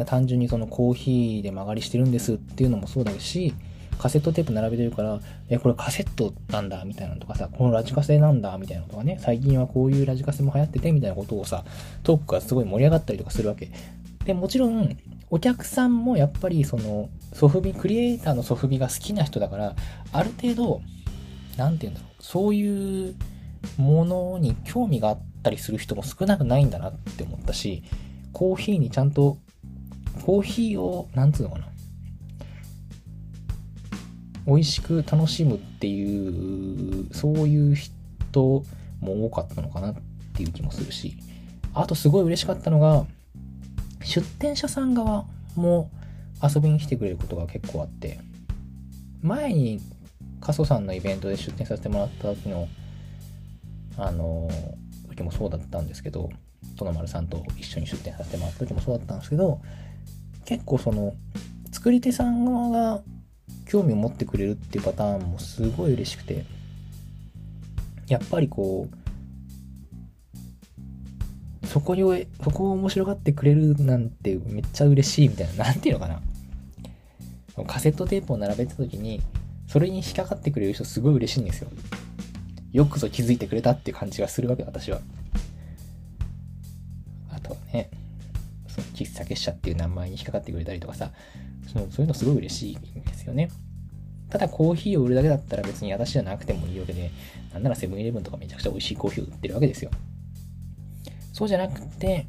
単純にそのコーヒーで曲がりしてるんですっていうのもそうだし、カセットテープ並べてるから、え、これカセットなんだみたいなのとかさ、このラジカセなんだみたいなのとかね、最近はこういうラジカセも流行っててみたいなことをさ、トークがすごい盛り上がったりとかするわけ。で、もちろん、お客さんもやっぱりその、ソフビ、クリエイターのソフビが好きな人だから、ある程度、なんて言うんだろう、そういうものに興味があったりする人も少なくないんだなって思ったし、コーヒーにちゃんと、コーヒーを、なんつうのかな、美味しく楽しむっていうそういう人も多かったのかなっていう気もするしあとすごい嬉しかったのが出店者さん側も遊びに来てくれることが結構あって前に加曽さんのイベントで出店させてもらった時のあの時もそうだったんですけど殿丸さんと一緒に出店させてもらった時もそうだったんですけど結構その作り手さん側が興味を持ってくれるっていうパターンもすごい嬉しくてやっぱりこうそこにそこを面白がってくれるなんてめっちゃ嬉しいみたいな何ていうのかな。カセットテープを並べた時にそれに引っかかってくれる人すごい嬉しいんですよ。よくぞ気づいてくれたっていう感じがするわけ私は。あとはねその喫茶結社っていう名前に引っかかってくれたりとかさそうそういうのすごい嬉しいんですよね。ただコーヒーを売るだけだったら別に私じゃなくてもいいわけで、なんならセブンイレブンとかめちゃくちゃ美味しいコーヒーを売ってるわけですよ。そうじゃなくて、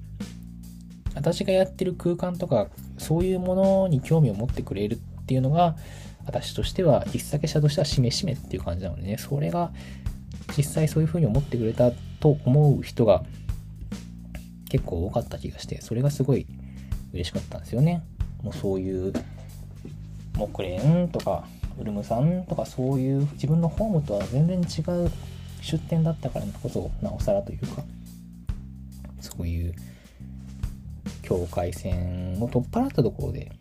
私がやってる空間とか、そういうものに興味を持ってくれるっていうのが、私としては、喫茶結社としてはしめしめっていう感じなのでね、それが実際そういう風に思ってくれたと思う人が結構多かった気がして、それがすごい嬉しかったんですよね。もうそういう木蓮とかウルムさんとかそういう自分のホームとは全然違う出店だったからこそなおさらというかそういう境界線を取っ払ったところで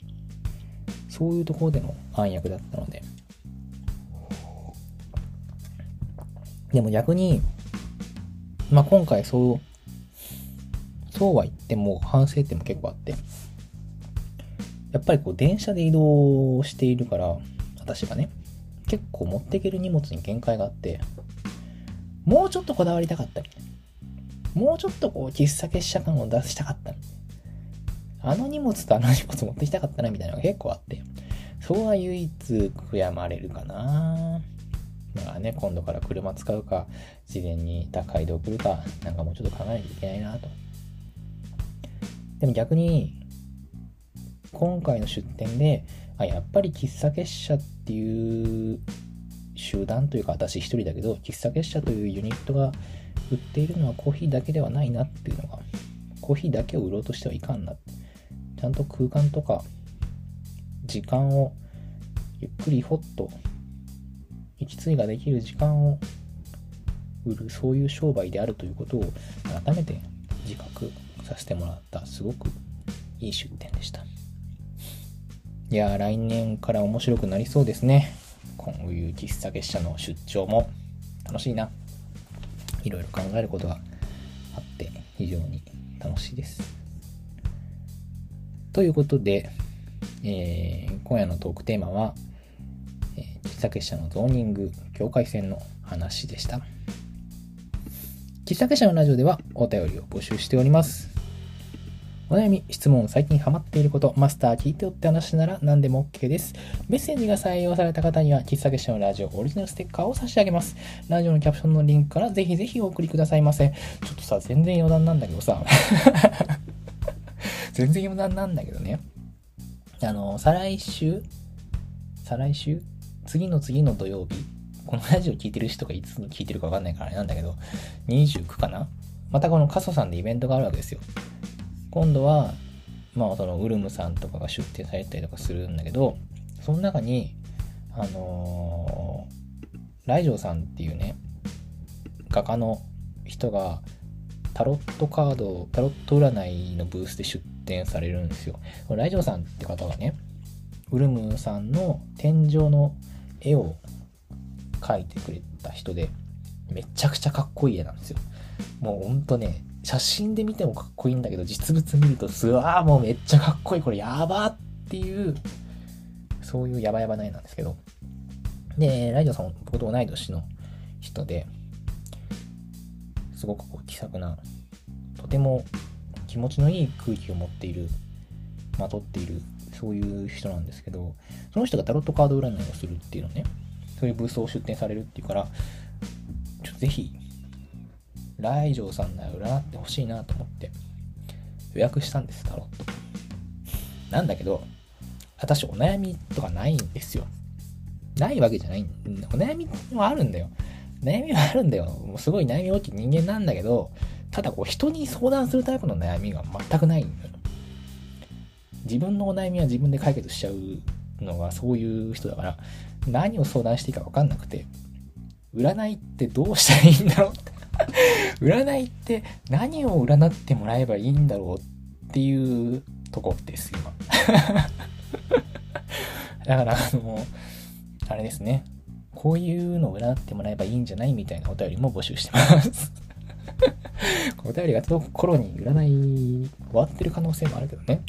そういうところでの暗躍だったので。でも逆にまあ今回そうそうは言っても反省点も結構あってやっぱりこう電車で移動しているから、私がね、結構持っていける荷物に限界があって、もうちょっとこだわりたかった。り、もうちょっとこう喫茶結社感を出したかった。りあの荷物とあの荷物持ってきたかったなみたいなのが結構あって、そこは唯一悔やまれるかな。まあね、今度から車使うか、事前に宅配で送るか、なんかもうちょっと考えないといけないなと。でも逆に、今回の出店であやっぱり喫茶結社っていう集団というか私一人だけど喫茶結社というユニットが売っているのはコーヒーだけではないなっていうのがコーヒーだけを売ろうとしてはいかんなちゃんと空間とか時間をゆっくりほっと息継ぎができる時間を売るそういう商売であるということを改めて自覚させてもらったすごくいい出店でした。いや来年から面白くなりそうですね。こういう喫茶結社の出張も楽しいな。いろいろ考えることがあって非常に楽しいです。ということで、えー、今夜のトークテーマは、えー、喫茶結社のゾーニング境界線の話でした。喫茶結社のラジオではお便りを募集しております。お悩み、質問、最近ハマっていること、マスター聞いてよって話なら何でも OK です。メッセージが採用された方には、喫茶結社のラジオオリジナルステッカーを差し上げます。ラジオのキャプションのリンクからぜひぜひお送りくださいませ。ちょっとさ、全然余談なんだけどさ。全然余談なんだけどね。あの、再来週再来週？次の次の土曜日？このラジオ聞いてる人がいつ聞いてるかわかんないからあれなんだけど、29かな？またこのカソさんでイベントがあるわけですよ。今度は、まあ、そのウルムさんとかが出展されたりとかするんだけど、その中に、あのー、ライジョーさんっていうね、画家の人が、タロットカード、タロット占いのブースで出展されるんですよ。ライジョーさんって方がね、ウルムさんの天井の絵を描いてくれた人で、めちゃくちゃかっこいい絵なんですよ。もうほんとね、写真で見てもかっこいいんだけど、実物見ると、すわーもうめっちゃかっこいい、これやばっていう、そういうヤバヤバな絵なんですけど。で、ライドさん僕と同い年の人で、すごくこう気さくな、とても気持ちのいい空気を持っている、まとっている、そういう人なんですけど、その人がタロットカード占いをするっていうのね、そういうブースを出展されるっていうから、ちょっとぜひ、来場さんなら占ってほしいなと思って予約したんです、タロット。なんだけど、私お悩みとかないんですよ。ないわけじゃない。お悩みはあるんだよ。悩みはあるんだよ。もうすごい悩み大きい人間なんだけど、ただこう人に相談するタイプの悩みが全くないんだよ。自分のお悩みは自分で解決しちゃうのがそういう人だから、何を相談していいか分かんなくて、占いってどうしたらいいんだろうって 占いって何を占ってもらえばいいんだろうっていうとこです、今。だから、あの、あれですね。こういうのを占ってもらえばいいんじゃないみたいなお便りも募集してます お便りが届く頃に占い終わってる可能性もあるけどね。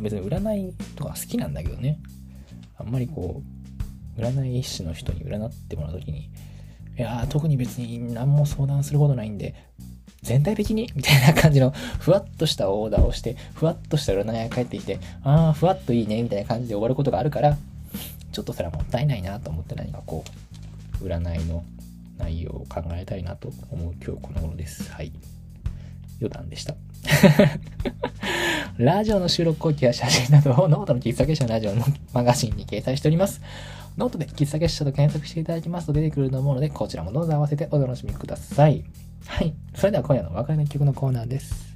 別に占いとか好きなんだけどね。あんまりこう、占い師の人に占ってもらうときに、いや特に別に何も相談することないんで、全体的に？みたいな感じのふわっとしたオーダーをして、ふわっとした占いが返ってきて、ああ、ふわっといいねみたいな感じで終わることがあるから、ちょっとそれはもったいないなと思って何かこう、占いの内容を考えたいなと思う今日この頃です。はい。余談でした。ラジオの収録後記や写真などをノートの喫茶結社ラジオのマガジンに掲載しております。ノートで喫茶結社と検索していただきますと出てくると思うので、こちらもどうぞ合わせてお楽しみください。はい。それでは今夜のお別れの曲のコーナーです。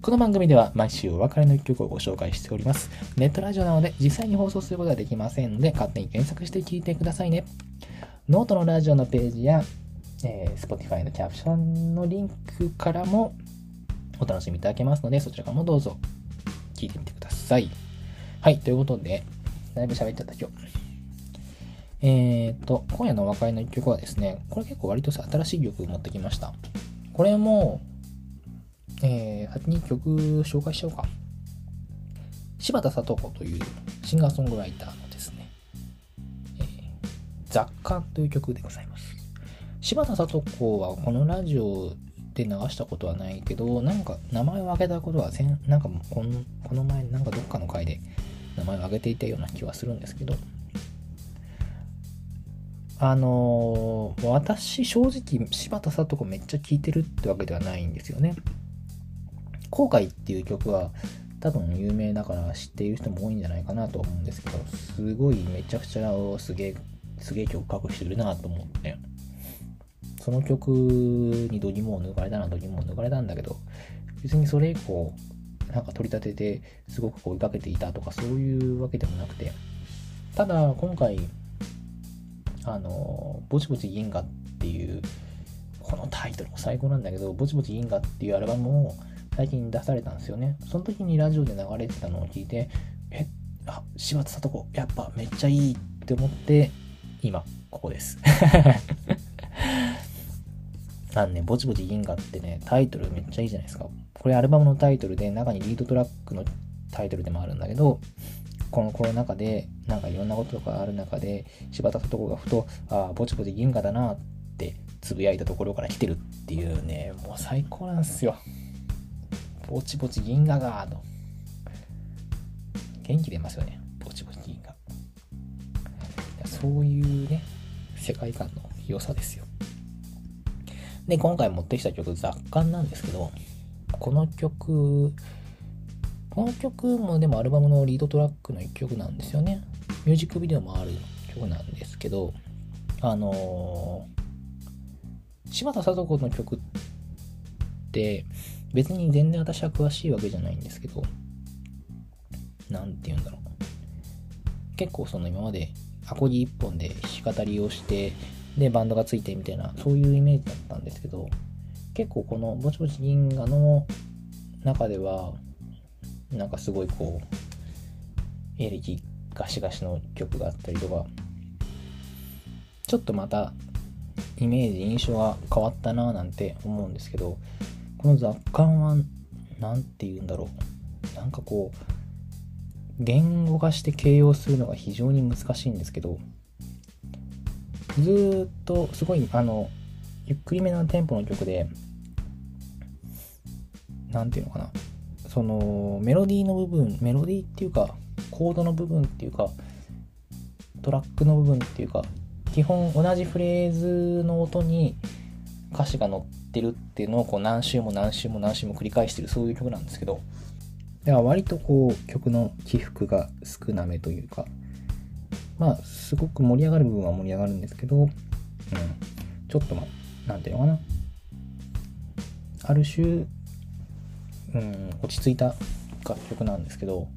この番組では毎週お別れの一曲をご紹介しております。ネットラジオなので実際に放送することはできませんので、勝手に検索して聴いてくださいね。ノートのラジオのページや、えー、Spotify のキャプションのリンクからもお楽しみいただけますので、そちらからもどうぞ聞いてみてください。はい、ということで、だいぶ喋っちゃった今日。えっ、と、今夜のお別れの一曲はですね、これ結構割と新しい曲持ってきました。これも、えー、先に曲紹介しようか。柴田聡子というシンガーソングライターのですね、えー、雑貨という曲でございます。柴田聡子はこのラジオで流したことはないけど、なんか名前を挙げたことは、なんかこのこの前なんかどっかの回で名前を挙げていたような気はするんですけど、あのー、私正直柴田聡子めっちゃ聴いてるってわけではないんですよね。後悔っていう曲は多分有名だから知っている人も多いんじゃないかなと思うんですけど、すごいめちゃくちゃすげえ、すげえ曲書く人いるなと思って、その曲に度肝を抜かれたな、度肝を抜かれたんだけど、別にそれ以降、なんか取り立ててすごく追いかけていたとかそういうわけでもなくて、ただ今回あの、ぼちぼち銀河っていう、このタイトルも最高なんだけど、ぼちぼち銀河っていうアルバムを最近出されたんですよね。その時にラジオで流れてたのを聞いて、え、あ、柴田聡子、やっぱめっちゃいいって思って、今、ここです。なんね、ぼちぼち銀河ってね、タイトルめっちゃいいじゃないですか。これアルバムのタイトルで、中にリードトラックのタイトルでもあるんだけど、このコロナ禍で、なんかいろんなこととかある中で、柴田とこがふと、ああ、ぼちぼち銀河だなってつぶやいたところから来てるっていうね、もう最高なんですよ。ぼちぼち銀河がと。元気出ますよね。ぼちぼち銀河。そういうね、世界観の良さですよ。で、今回持ってきた曲、雑感なんですけど、この曲、この曲もでもアルバムのリードトラックの一曲なんですよね。ミュージックビデオもある曲なんですけど、あのー、柴田聡子の曲って別に全然私は詳しいわけじゃないんですけど、なんて言うんだろう。結構その今までアコギ一本で弾き語りをしてでバンドがついてみたいなそういうイメージだったんですけど結構このぼちぼち銀河の中ではなんかすごいこうエレキガシガシの曲があったりとかちょっとまたイメージ印象が変わったなぁなんて思うんですけどこの雑感は何て言うんだろう。なんかこう言語化して形容するのが非常に難しいんですけどずっとすごいあのゆっくりめなテンポの曲で何て言うのかな。そのメロディーの部分メロディーっていうかコードの部分っていうかトラックの部分っていうか基本同じフレーズの音に歌詞が載ってるっていうのをこう何周も何周も何周も繰り返してるそういう曲なんですけどだから割とこう曲の起伏が少なめというかまあすごく盛り上がる部分は盛り上がるんですけど、うん、ちょっとまあなんていうのかな。ある種、うん、落ち着いた楽曲なんですけど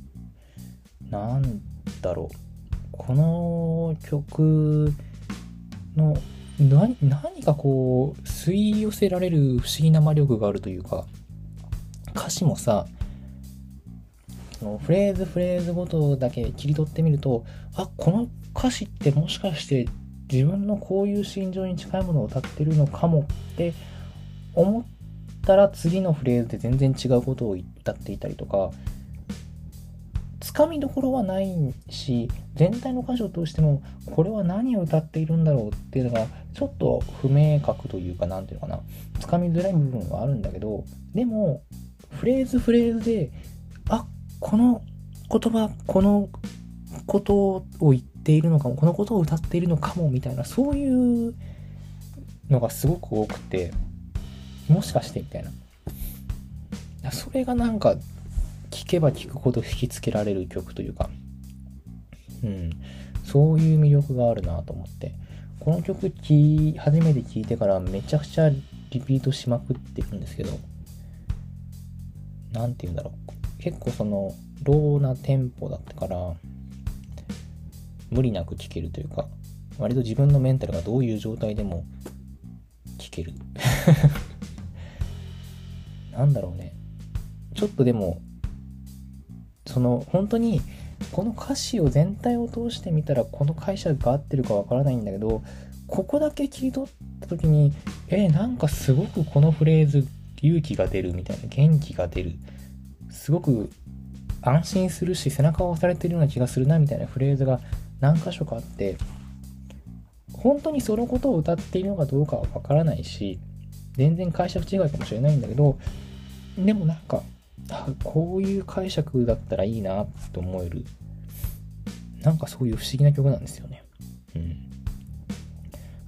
なんだろう。この曲の何何かこう吸い寄せられる不思議な魔力があるというか歌詞もさフレーズフレーズごとだけ切り取ってみるとあこの歌詞ってもしかして自分のこういう心情に近いものを歌ってるのかもって思ったら次のフレーズで全然違うことを歌っていたりとかつかみどころはないし全体の歌詞を通してもこれは何を歌っているんだろうっていうのがちょっと不明確というか何ていうのかな。つかみづらい部分はあるんだけどでもフレーズフレーズであこの言葉このことを言っているのかもこのことを歌っているのかもみたいなそういうのがすごく多くて。もしかしてみたいな。それがなんか聴けば聴くほど引きつけられる曲というか、うん、そういう魅力があるなと思って、この曲初めて聴いてからめちゃくちゃリピートしまくってるんですけど、なんて言うんだろう。結構その、ローなテンポだったから、無理なく聴けるというか、割と自分のメンタルがどういう状態でも聴ける。なんだろうね。ちょっとでもその本当にこの歌詞を全体を通してみたらこの解釈が合ってるかわからないんだけどここだけ切り取った時にえー、なんかすごくこのフレーズ勇気が出るみたいな元気が出るすごく安心するし背中を押されてるような気がするなみたいなフレーズが何箇所かあって本当にそのことを歌っているのかどうかはわからないし全然解釈違いかもしれないんだけどでもなんかこういう解釈だったらいいなって思えるなんかそういう不思議な曲なんですよね。うん。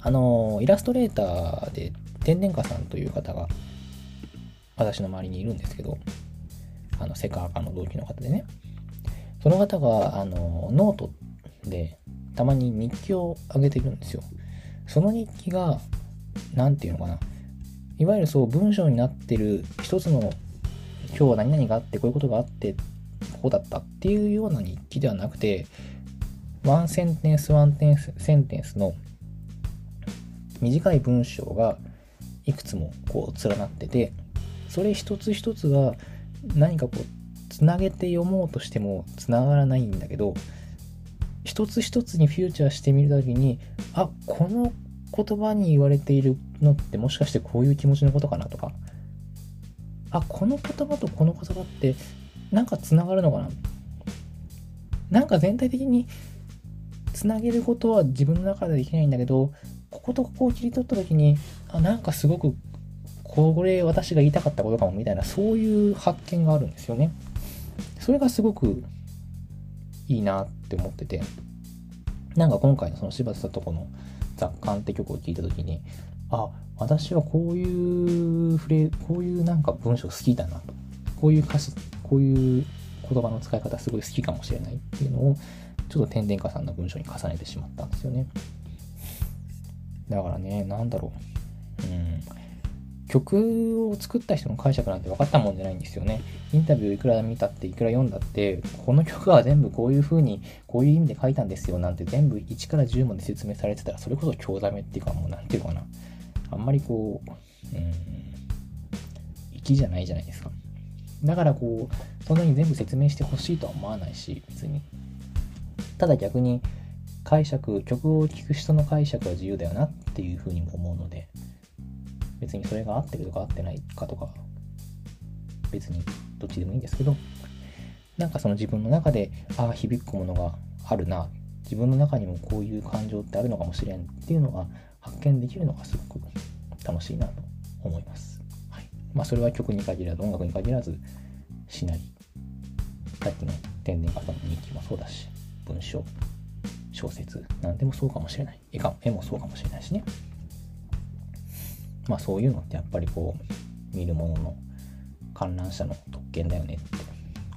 あのイラストレーターで天然家さんという方が私の周りにいるんですけどあのセカアカの同期の方でね。その方があのノートでたまに日記を上げてるんですよ。その日記が何て言うのかな。いわゆるそう文章になってる一つの今日は何々があって、こういうことがあって、こうだったっていうような日記ではなくて、ワンセンテンスワンテンスセンテンスの短い文章がいくつもこう連なってて、それ一つ一つは何かこう、つなげて読もうとしてもつながらないんだけど、一つ一つにフィーチャーしてみるときに、あ、この言葉に言われているのってもしかしてこういう気持ちのことかなとか、あこの言葉とこの言葉ってなんかつながるのかな。なんか全体的につなげることは自分の中でできないんだけどこことここを切り取った時にあなんかすごくこれ私が言いたかったことかもみたいなそういう発見があるんですよね。それがすごくいいなって思ってて。なんか今回のその柴田聡子の雑感って曲を聴いた時にあ私はこういうフレこういうなんか文章好きだなと。こういう歌詞こういう言葉の使い方すごい好きかもしれないっていうのをちょっと天然家さんの文章に重ねてしまったんですよね。だからね何だろう。うん。曲を作った人の解釈なんて分かったもんじゃないんですよね。インタビューいくら見たっていくら読んだって、この曲は全部こういう風に、こういう意味で書いたんですよなんて全部1から10まで説明されてたら、それこそ興ざめっていうかもうなんていうかな。あんまりこう、うん、粋じゃないじゃないですか。だからこう、そんなに全部説明してほしいとは思わないし、別に。ただ逆に、解釈、曲を聴く人の解釈は自由だよなっていうふうにも思うので、別にそれが合ってるとか合ってないかとか、別にどっちでもいいんですけど、なんかその自分の中で、ああ、響くものがあるな、自分の中にもこういう感情ってあるのかもしれんっていうのが発見できるのがすごく楽しいなと思います。はい。まあそれは曲に限らず、音楽に限らず、しなり、さっきの天然型の日記もそうだし、文章、小説なんでもそうかもしれない。絵か絵もそうかもしれないしね。まあそういうのってやっぱりこう、見るものの観覧車の特権だよねって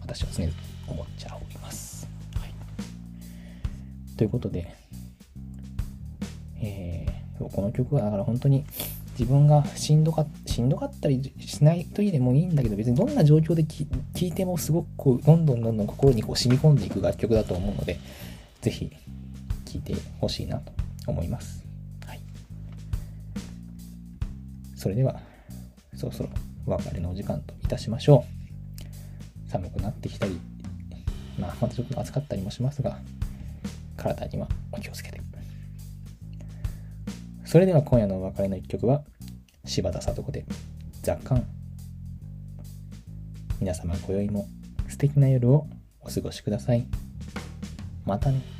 私は常々思っちゃおります。はい、ということで、えー、この曲はだから本当に自分がしんどかしんどかったりしない時でもいいんだけど別にどんな状況で聴いてもすごくこうどんどんどんどん心にこう染み込んでいく楽曲だと思うのでぜひ聴いてほしいなと思います。それでは、そろそろお別れのお時間といたしましょう。寒くなってきたり、まあ、またちょっと暑かったりもしますが、体にはお気をつけて。それでは今夜のお別れの一曲は、柴田聡子で、雑感。皆様今宵も素敵な夜をお過ごしください。またね。